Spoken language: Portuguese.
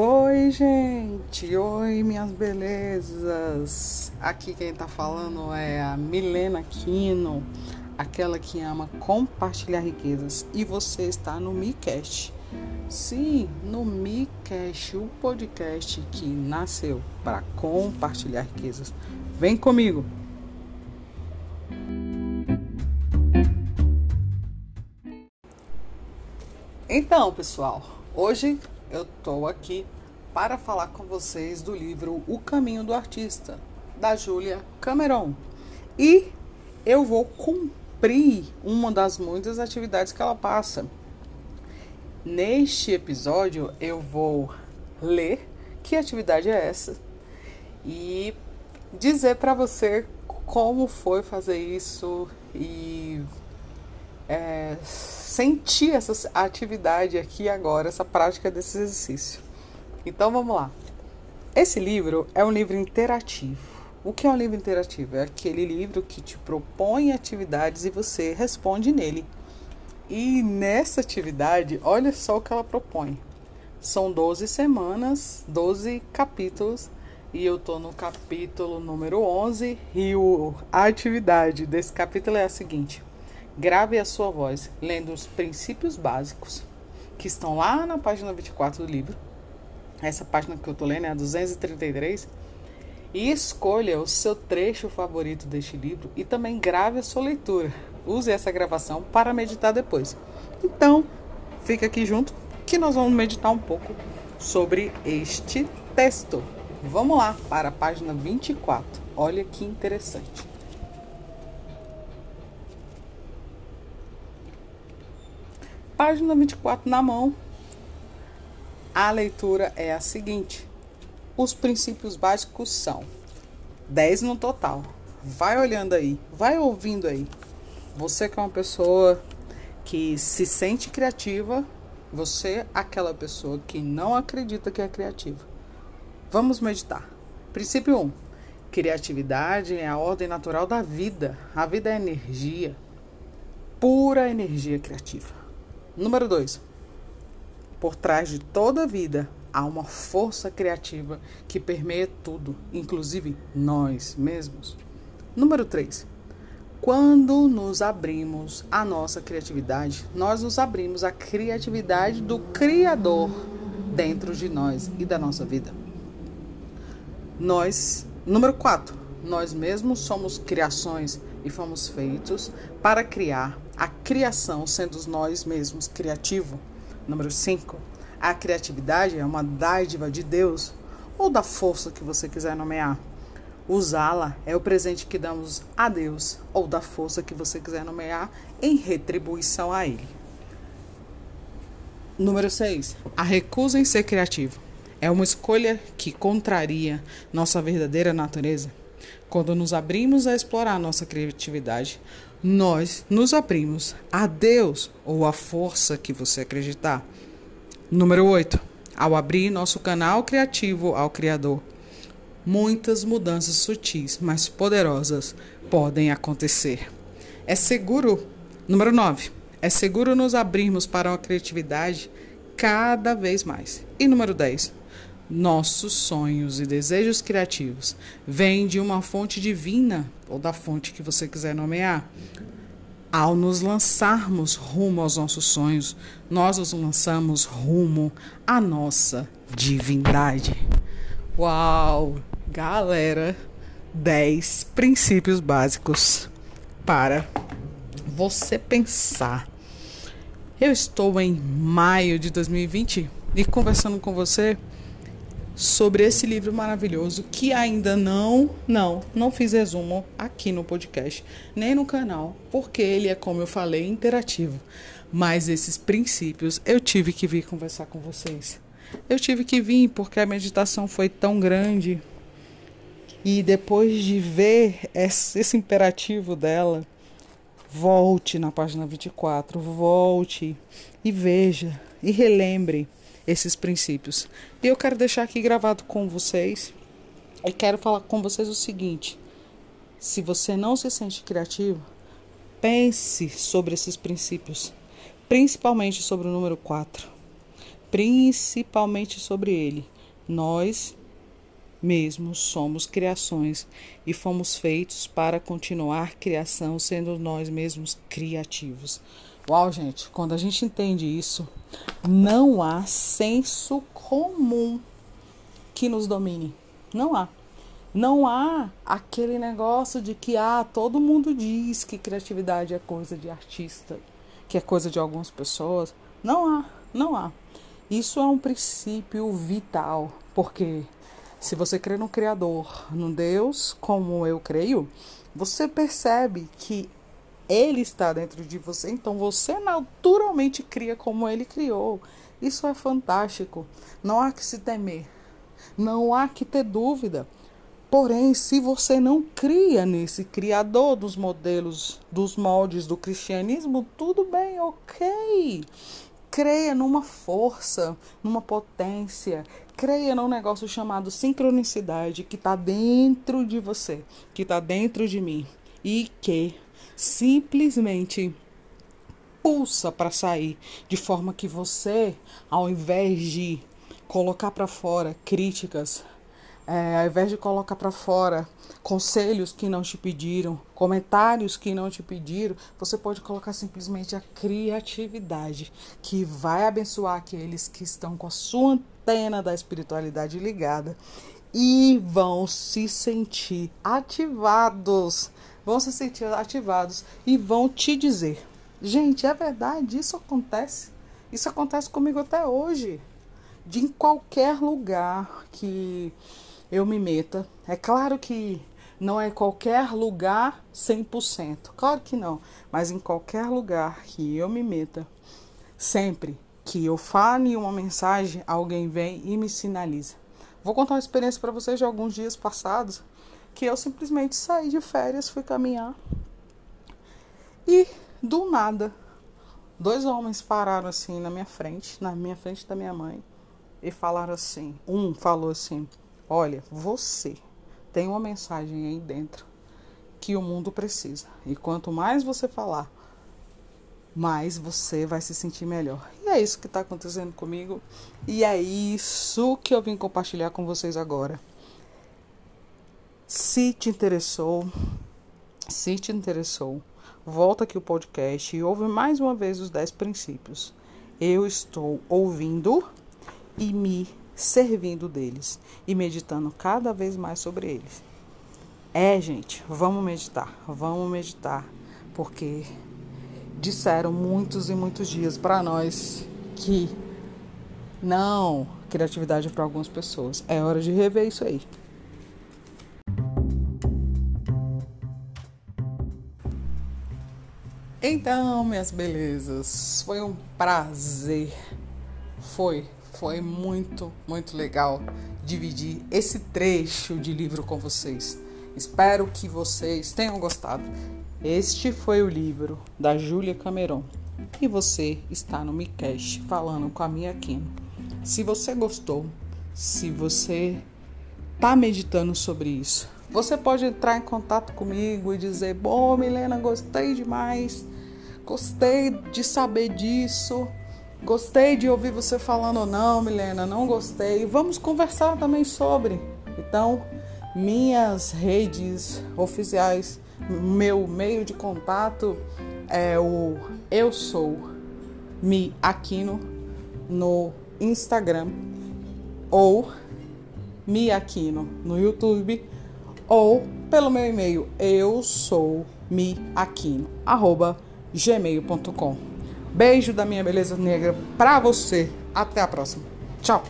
Oi, gente! Oi, minhas belezas! Aqui quem tá falando é a Milena Quino, aquela que ama compartilhar riquezas. E você está no MiCast. Sim, no MiCast, o podcast que nasceu para compartilhar riquezas. Vem comigo! Então, pessoal, hoje eu estou aqui para falar com vocês do livro O Caminho do Artista, da Júlia Cameron. E eu vou cumprir uma das muitas atividades que ela passa. Neste episódio, eu vou ler que atividade é essa e dizer para você como foi fazer isso e é, sentir essa atividade aqui agora, essa prática desse exercício. Então vamos lá. Esse livro é um livro interativo. O que é um livro interativo? É aquele livro que te propõe atividades e você responde nele. E nessa atividade, olha só o que ela propõe. São 12 semanas, 12 capítulos, e eu tô no capítulo número 11 e a atividade desse capítulo é a seguinte: Grave a sua voz lendo os princípios básicos que estão lá na página 24 do livro. Essa página que eu estou lendo é a 233. E escolha o seu trecho favorito deste livro e também grave a sua leitura. Use essa gravação para meditar depois. Então, fica aqui junto que nós vamos meditar um pouco sobre este texto. Vamos lá para a página 24. Olha que interessante. Página 24 na mão. A leitura é a seguinte: os princípios básicos são 10 no total. Vai olhando aí, vai ouvindo aí. Você que é uma pessoa que se sente criativa, você aquela pessoa que não acredita que é criativa. Vamos meditar. Princípio 1. Criatividade é a ordem natural da vida. A vida é energia, pura energia criativa. Número 2. Por trás de toda a vida há uma força criativa que permeia tudo, inclusive nós mesmos. Número 3. Quando nos abrimos à nossa criatividade, nós nos abrimos à criatividade do Criador dentro de nós e da nossa vida. Nós, número 4, nós mesmos somos criações e fomos feitos para criar a criação sendo nós mesmos criativo. Número 5. A criatividade é uma dádiva de Deus ou da força que você quiser nomear. Usá-la é o presente que damos a Deus ou da força que você quiser nomear em retribuição a Ele. Número 6. A recusa em ser criativo é uma escolha que contraria nossa verdadeira natureza. Quando nos abrimos a explorar nossa criatividade, nós nos abrimos a Deus ou a força que você acreditar. Número 8. Ao abrir nosso canal criativo ao Criador, muitas mudanças sutis, mas poderosas podem acontecer. É seguro. Número 9. É seguro nos abrirmos para uma criatividade cada vez mais. E número 10. Nossos sonhos e desejos criativos vêm de uma fonte divina, ou da fonte que você quiser nomear. Ao nos lançarmos rumo aos nossos sonhos, nós nos lançamos rumo à nossa divindade. Uau! Galera, 10 princípios básicos para você pensar. Eu estou em maio de 2020 e conversando com você sobre esse livro maravilhoso que ainda não, não, não fiz resumo aqui no podcast, nem no canal, porque ele é, como eu falei, interativo. Mas esses princípios eu tive que vir conversar com vocês. Eu tive que vir porque a meditação foi tão grande. E depois de ver esse imperativo dela, volte na página 24, volte e veja e relembre esses princípios. E eu quero deixar aqui gravado com vocês e quero falar com vocês o seguinte: se você não se sente criativo, pense sobre esses princípios, principalmente sobre o número 4. principalmente sobre ele. Nós mesmos somos criações e fomos feitos para continuar criação, sendo nós mesmos criativos. Uau, gente, quando a gente entende isso, não há senso comum que nos domine. Não há. Não há aquele negócio de que ah, todo mundo diz que criatividade é coisa de artista, que é coisa de algumas pessoas. Não há, não há. Isso é um princípio vital, porque se você crê no Criador, no Deus, como eu creio, você percebe que Ele está dentro de você, então você naturalmente cria como Ele criou. Isso é fantástico. Não há que se temer, não há que ter dúvida. Porém, se você não cria nesse criador dos modelos, dos moldes do cristianismo, tudo bem, ok. Creia numa força, numa potência. Creia num negócio chamado sincronicidade que está dentro de você, que está dentro de mim e que simplesmente pulsa para sair, de forma que você, ao invés de colocar para fora críticas, é, ao invés de colocar para fora conselhos que não te pediram, comentários que não te pediram, você pode colocar simplesmente a criatividade, que vai abençoar aqueles que estão com a sua antena da espiritualidade ligada e vão se sentir ativados. Vão se sentir ativados e vão te dizer: gente, é verdade, isso acontece. Isso acontece comigo até hoje. De em qualquer lugar que eu me meta. É claro que não é qualquer lugar 100%, claro que não, mas em qualquer lugar que eu me meta, sempre que eu fale uma mensagem, alguém vem e me sinaliza. Vou contar uma experiência para vocês de alguns dias passados, que eu simplesmente saí de férias, fui caminhar e do nada dois homens pararam assim na minha frente, na minha frente da minha mãe, e falaram assim, um falou assim: Olha, você tem uma mensagem aí dentro que o mundo precisa. E quanto mais você falar, mais você vai se sentir melhor. E é isso que está acontecendo comigo. E é isso que eu vim compartilhar com vocês agora. Se te interessou, se te interessou, volta aqui o podcast e ouve mais uma vez os 10 princípios. Eu estou ouvindo e me servindo deles e meditando cada vez mais sobre eles. É, gente, vamos meditar, vamos meditar, porque disseram muitos e muitos dias para nós que não, criatividade é para algumas pessoas. É hora de rever isso aí. Então, minhas belezas, foi um prazer. Foi foi muito, muito legal dividir esse trecho de livro com vocês. Espero que vocês tenham gostado. Este foi o livro da Júlia Cameron e você está no Micast falando com a minha Aquino. Se você gostou, se você está meditando sobre isso, você pode entrar em contato comigo e dizer: Bom, Milena, gostei demais, gostei de saber disso. Gostei de ouvir você falando não, Milena, não gostei. Vamos conversar também sobre. Então, minhas redes oficiais, meu meio de contato é o eu sou Mi Aquino no Instagram ou Mi Aquino no YouTube ou pelo meu e-mail eu sou gmail.com Beijo da minha beleza negra pra você. Até a próxima. Tchau.